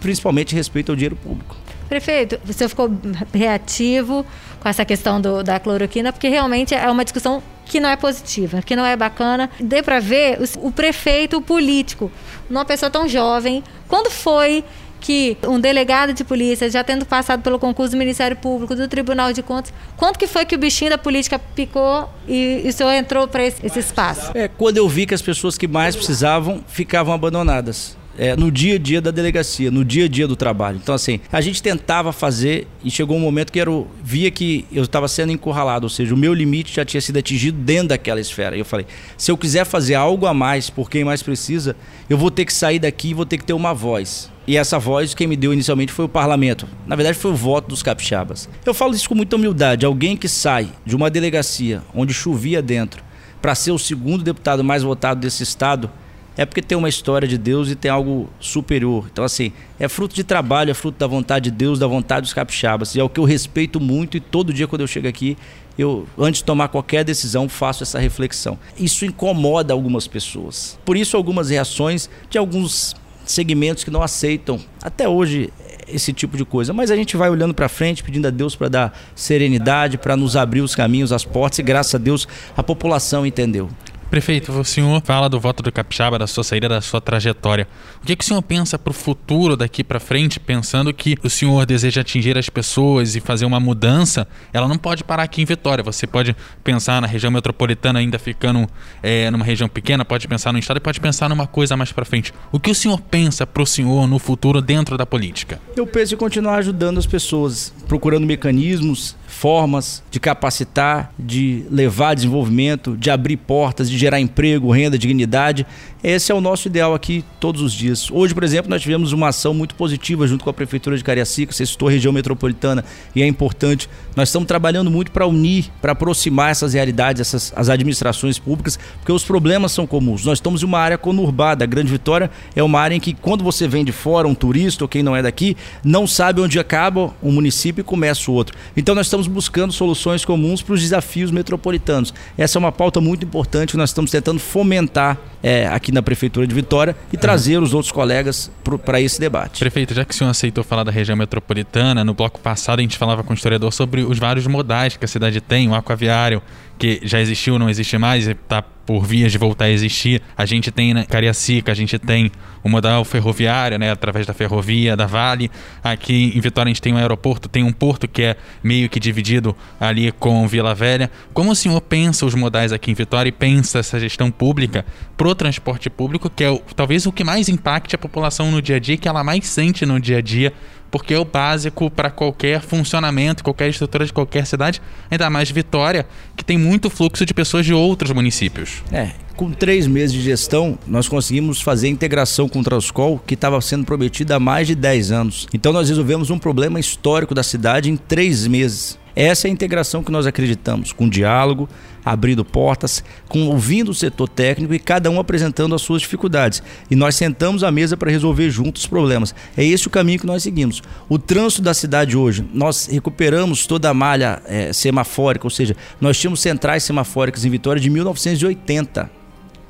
principalmente, respeito ao dinheiro público. Prefeito, você ficou reativo com essa questão do- da cloroquina, porque realmente é uma discussão que não é positiva, que não é bacana. Dê para ver os- o prefeito o político, uma pessoa tão jovem. Quando foi que um delegado de polícia, já tendo passado pelo concurso do Ministério Público, do Tribunal de Contas, quanto que foi que o bichinho da política picou e, e o senhor entrou para esse, esse espaço? É quando eu vi que as pessoas que mais precisavam ficavam abandonadas. É, no dia a dia da delegacia, no dia a dia do trabalho. Então, assim, a gente tentava fazer e chegou um momento que o- via que eu estava sendo encurralado, ou seja, o meu limite já tinha sido atingido dentro daquela esfera. E eu falei: se eu quiser fazer algo a mais por quem mais precisa, eu vou ter que sair daqui e vou ter que ter uma voz. E essa voz, quem me deu inicialmente foi o parlamento. Na verdade, foi o voto dos capixabas. Eu falo isso com muita humildade. Alguém que sai de uma delegacia onde chovia dentro para ser o segundo deputado mais votado desse estado é porque tem uma história de Deus e tem algo superior. Então, assim, é fruto de trabalho, é fruto da vontade de Deus, da vontade dos capixabas. E é o que eu respeito muito e todo dia quando eu chego aqui, eu, antes de tomar qualquer decisão, faço essa reflexão. Isso incomoda algumas pessoas. Por isso, algumas reações de alguns segmentos que não aceitam até hoje esse tipo de coisa. Mas a gente vai olhando para frente, pedindo a Deus para dar serenidade, para nos abrir os caminhos, as portas, e graças a Deus a população entendeu. Prefeito, o senhor fala do voto do Capixaba, da sua saída, da sua trajetória. O que, que o senhor pensa para o futuro daqui para frente, pensando que o senhor deseja atingir as pessoas e fazer uma mudança? Ela não pode parar aqui em Vitória. Você pode pensar na região metropolitana ainda ficando é, numa região pequena, pode pensar no estado e pode pensar numa coisa mais para frente. O que o senhor pensa para o senhor no futuro dentro da política? Eu penso em continuar ajudando as pessoas, procurando mecanismos, formas de capacitar, de levar desenvolvimento, de abrir portas, de gerar emprego, renda, dignidade. Esse é o nosso ideal aqui todos os dias. Hoje, por exemplo, nós tivemos uma ação muito positiva junto com a Prefeitura de Cariacica, você citou a região metropolitana e é importante. Nós estamos trabalhando muito para unir, para aproximar essas realidades, essas, as administrações públicas, porque os problemas são comuns. Nós estamos em uma área conurbada. A Grande Vitória é uma área em que, quando você vem de fora, um turista ou quem não é daqui, não sabe onde acaba um município e começa o outro. Então, nós estamos buscando soluções comuns para os desafios metropolitanos. Essa é uma pauta muito importante que nós estamos tentando fomentar é, aqui na Prefeitura de Vitória e trazer os outros colegas para esse debate. Prefeito, já que o senhor aceitou falar da região metropolitana, no bloco passado a gente falava com o historiador sobre os vários modais que a cidade tem, o aquaviário, que já existiu, não existe mais, está por vias de voltar a existir. A gente tem na Cariacica, a gente tem o modal ferroviário, né, através da ferrovia, da Vale. Aqui em Vitória a gente tem um aeroporto, tem um porto que é meio que dividido ali com Vila Velha. Como o senhor pensa os modais aqui em Vitória e pensa essa gestão pública pro transporte público, que é o, talvez o que mais impacte a população no dia a dia, que ela mais sente no dia a dia porque é o básico para qualquer funcionamento, qualquer estrutura de qualquer cidade, ainda mais Vitória, que tem muito fluxo de pessoas de outros municípios. É, com três meses de gestão, nós conseguimos fazer a integração com o Transcol, que estava sendo prometida há mais de 10 anos. Então nós resolvemos um problema histórico da cidade em três meses. Essa é a integração que nós acreditamos, com diálogo, abrindo portas, com ouvindo o setor técnico e cada um apresentando as suas dificuldades. E nós sentamos à mesa para resolver juntos os problemas. É esse o caminho que nós seguimos. O trânsito da cidade hoje, nós recuperamos toda a malha é, semafórica, ou seja, nós tínhamos centrais semafóricas em Vitória de 1980.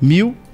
1980.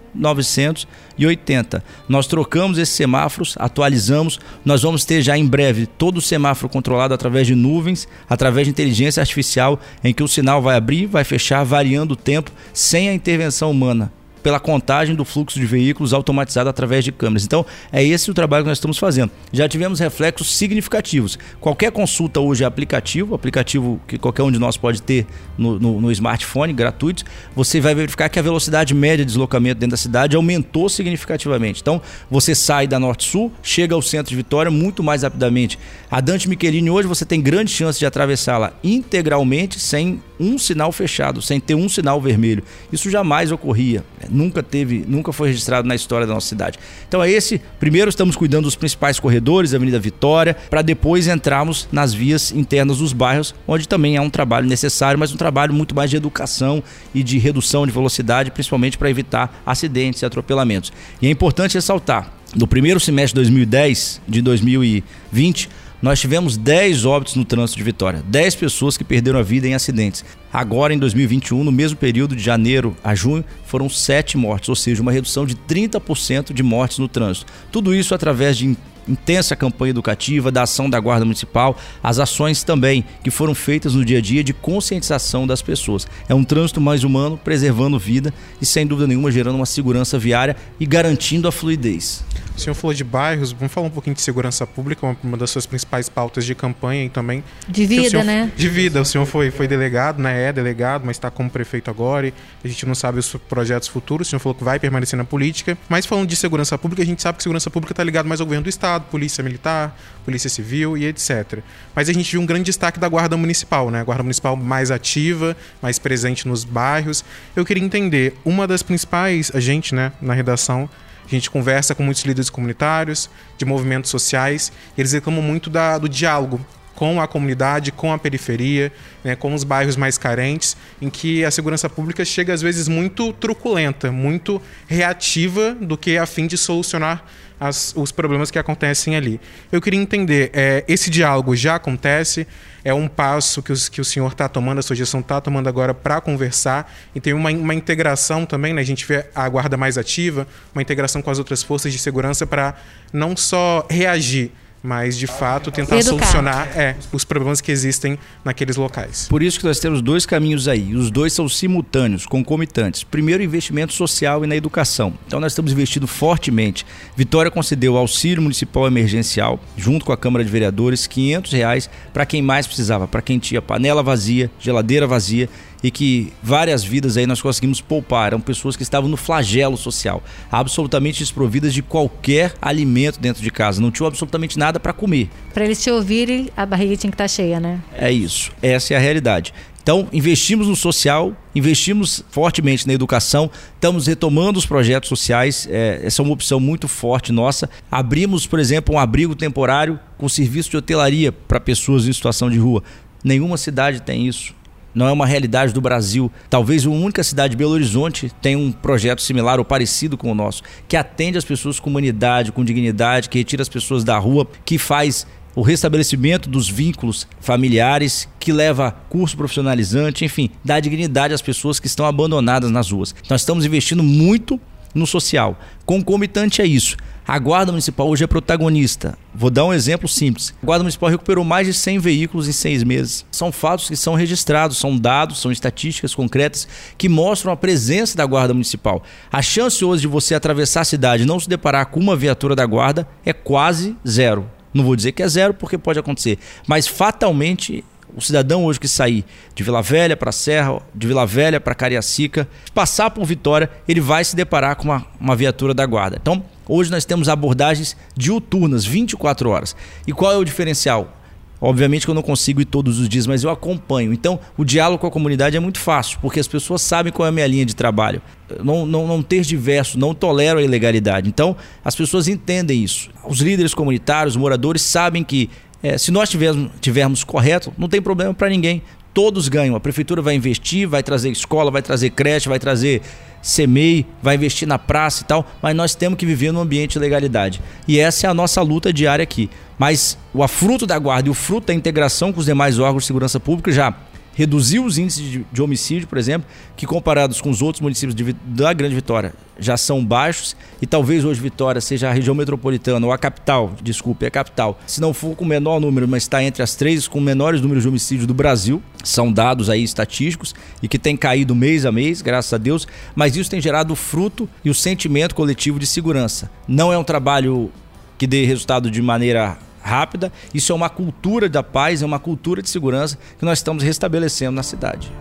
Nós trocamos esses semáforos, atualizamos. Nós vamos ter já em breve todo o semáforo controlado através de nuvens, através de inteligência artificial, em que o sinal vai abrir, vai fechar, variando o tempo, sem a intervenção humana pela contagem do fluxo de veículos automatizado através de câmeras. Então, é esse o trabalho que nós estamos fazendo. Já tivemos reflexos significativos. Qualquer consulta hoje é aplicativo, aplicativo que qualquer um de nós pode ter no, no, no smartphone, gratuito. Você vai verificar que a velocidade média de deslocamento dentro da cidade aumentou significativamente. Então, você sai da Norte-Sul, chega ao centro de Vitória muito mais rapidamente. A Dante Michelini hoje você tem grande chance de atravessá-la integralmente sem um sinal fechado, sem ter um sinal vermelho. Isso jamais ocorria nunca teve, nunca foi registrado na história da nossa cidade. Então é esse, primeiro estamos cuidando dos principais corredores, Avenida Vitória, para depois entrarmos nas vias internas dos bairros, onde também é um trabalho necessário, mas um trabalho muito mais de educação e de redução de velocidade, principalmente para evitar acidentes e atropelamentos. E é importante ressaltar, no primeiro semestre de 2010, de 2020, nós tivemos 10 óbitos no trânsito de Vitória, 10 pessoas que perderam a vida em acidentes. Agora, em 2021, no mesmo período de janeiro a junho, foram 7 mortes, ou seja, uma redução de 30% de mortes no trânsito. Tudo isso através de intensa campanha educativa, da ação da Guarda Municipal, as ações também que foram feitas no dia a dia de conscientização das pessoas. É um trânsito mais humano, preservando vida e, sem dúvida nenhuma, gerando uma segurança viária e garantindo a fluidez. O senhor falou de bairros, vamos falar um pouquinho de segurança pública, uma das suas principais pautas de campanha e também. De vida, senhor, né? De vida. O senhor foi, foi delegado, né? É delegado, mas está como prefeito agora. a gente não sabe os projetos futuros. O senhor falou que vai permanecer na política. Mas falando de segurança pública, a gente sabe que segurança pública está ligado mais ao governo do Estado, Polícia Militar, Polícia Civil e etc. Mas a gente viu um grande destaque da Guarda Municipal, né? A Guarda Municipal mais ativa, mais presente nos bairros. Eu queria entender, uma das principais, a gente, né, na redação, a gente conversa com muitos líderes comunitários, de movimentos sociais, e eles reclamam muito da, do diálogo com a comunidade, com a periferia, né, com os bairros mais carentes, em que a segurança pública chega às vezes muito truculenta, muito reativa do que a fim de solucionar as, os problemas que acontecem ali. Eu queria entender, é, esse diálogo já acontece? É um passo que, os, que o senhor está tomando, a sua gestão está tomando agora para conversar e tem uma, uma integração também, né? a gente vê a guarda mais ativa, uma integração com as outras forças de segurança para não só reagir, mas de fato tentar Educar. solucionar é, os problemas que existem naqueles locais. Por isso que nós temos dois caminhos aí. Os dois são simultâneos, concomitantes. Primeiro, investimento social e na educação. Então, nós estamos investindo fortemente. Vitória concedeu auxílio municipal emergencial, junto com a Câmara de Vereadores, 500 reais para quem mais precisava, para quem tinha panela vazia, geladeira vazia e que várias vidas aí nós conseguimos poupar. Eram pessoas que estavam no flagelo social, absolutamente desprovidas de qualquer alimento dentro de casa, não tinham absolutamente nada para comer. Para eles te ouvirem, a barriga tinha que estar tá cheia, né? É isso, essa é a realidade. Então, investimos no social, investimos fortemente na educação, estamos retomando os projetos sociais, é, essa é uma opção muito forte nossa. Abrimos, por exemplo, um abrigo temporário com serviço de hotelaria para pessoas em situação de rua. Nenhuma cidade tem isso. Não é uma realidade do Brasil. Talvez a única cidade, Belo Horizonte, tenha um projeto similar ou parecido com o nosso, que atende as pessoas com humanidade, com dignidade, que retira as pessoas da rua, que faz o restabelecimento dos vínculos familiares, que leva curso profissionalizante, enfim, dá dignidade às pessoas que estão abandonadas nas ruas. Nós estamos investindo muito no social. Concomitante a isso, a Guarda Municipal hoje é protagonista. Vou dar um exemplo simples. A Guarda Municipal recuperou mais de 100 veículos em seis meses. São fatos que são registrados, são dados, são estatísticas concretas que mostram a presença da Guarda Municipal. A chance hoje de você atravessar a cidade e não se deparar com uma viatura da Guarda é quase zero. Não vou dizer que é zero, porque pode acontecer. Mas fatalmente, o cidadão hoje que sair de Vila Velha para Serra, de Vila Velha para Cariacica, passar por Vitória, ele vai se deparar com uma, uma viatura da guarda. Então, hoje nós temos abordagens diuturnas, 24 horas. E qual é o diferencial? Obviamente que eu não consigo ir todos os dias, mas eu acompanho. Então, o diálogo com a comunidade é muito fácil, porque as pessoas sabem qual é a minha linha de trabalho. Não, não, não ter diverso, não tolero a ilegalidade. Então, as pessoas entendem isso. Os líderes comunitários, os moradores sabem que é, se nós tivermos, tivermos correto, não tem problema para ninguém. Todos ganham. A prefeitura vai investir, vai trazer escola, vai trazer creche, vai trazer CEMEI, vai investir na praça e tal, mas nós temos que viver num ambiente de legalidade. E essa é a nossa luta diária aqui. Mas o fruto da guarda e o fruto da integração com os demais órgãos de segurança pública já reduziu os índices de, de, homicídio, por exemplo, que comparados com os outros municípios de, da Grande Vitória já são baixos e talvez hoje Vitória seja a região metropolitana ou a capital, desculpe, a capital, se não for com o menor número, mas está entre as três com menores números de homicídio do Brasil, são dados aí estatísticos e que tem caído mês a mês, graças a Deus, mas isso tem gerado o fruto e o sentimento coletivo de segurança. Não é um trabalho que dê resultado de maneira rápida. Isso é uma cultura da paz, é uma cultura de segurança que nós estamos restabelecendo na cidade.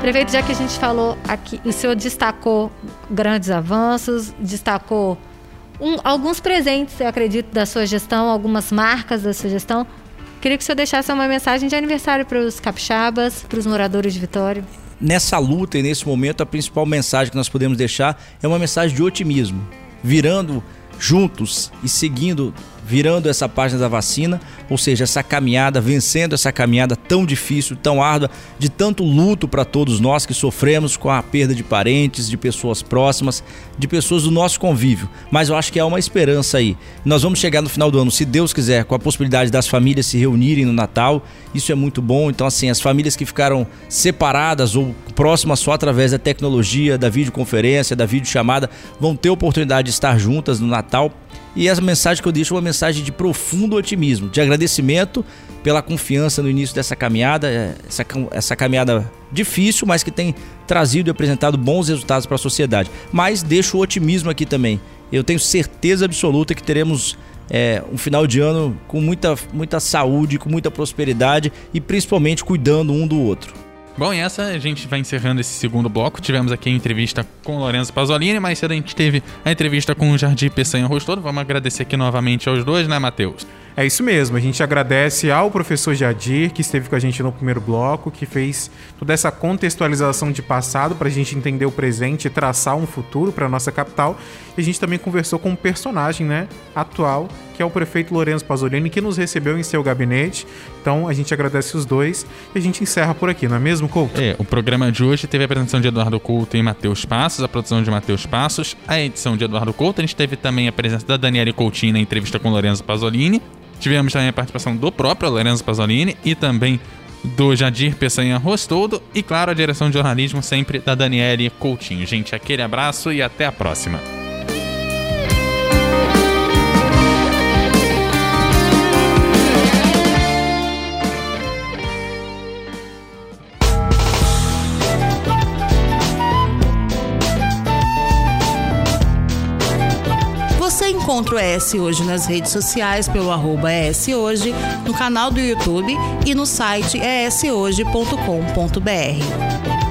Prefeito, já que a gente falou aqui, o senhor destacou grandes avanços, destacou um, alguns presentes, eu acredito, da sua gestão, algumas marcas da sua gestão. Queria que o senhor deixasse uma mensagem de aniversário para os capixabas, para os moradores de Vitória nessa luta e nesse momento, a principal mensagem que nós podemos deixar é uma mensagem de otimismo, virando juntos e seguindo virando essa página da vacina, ou seja, essa caminhada, vencendo essa caminhada tão difícil, tão árdua, de tanto luto para todos nós que sofremos com a perda de parentes, de pessoas próximas, de pessoas do nosso convívio. Mas eu acho que há uma esperança aí. Nós vamos chegar no final do ano, se Deus quiser, com a possibilidade das famílias se reunirem no Natal. Isso é muito bom. Então, assim, as famílias que ficaram separadas ou próximas só através da tecnologia, da videoconferência, da videochamada, vão ter oportunidade de estar juntas no Natal e essa mensagem que eu deixo é uma mensagem de profundo otimismo, de agradecimento pela confiança no início dessa caminhada, é, essa, essa caminhada difícil, mas que tem trazido e apresentado bons resultados para a sociedade. Mas deixo o otimismo aqui também. Eu tenho certeza absoluta que teremos é, um final de ano com muita, muita saúde, com muita prosperidade e principalmente cuidando um do outro. Bom, e essa a gente vai encerrando esse segundo bloco. Tivemos aqui a entrevista com Lorenzo Pasolini, mais cedo a gente teve a entrevista com o Jardim Peçanha Rostodo. Vamos agradecer aqui novamente aos dois, né, Matheus? É isso mesmo, a gente agradece ao professor Jadir, que esteve com a gente no primeiro bloco, que fez toda essa contextualização de passado para a gente entender o presente e traçar um futuro para nossa capital. E a gente também conversou com um personagem né, atual, que é o prefeito Lourenço Pasolini, que nos recebeu em seu gabinete. Então a gente agradece os dois e a gente encerra por aqui, não é mesmo, Couto? É, o programa de hoje teve a apresentação de Eduardo Couto e Matheus Passos, a produção de Matheus Passos, a edição de Eduardo Couto. A gente teve também a presença da Daniela Coutinho na entrevista com Lourenço Pasolini. Tivemos também a participação do próprio Lorenzo Pasolini e também do Jadir Peçanha Rostodo e, claro, a direção de jornalismo sempre da Daniele Coutinho. Gente, aquele abraço e até a próxima. Encontre o ES Hoje nas redes sociais pelo arroba Hoje, no canal do YouTube e no site eshoje.com.br.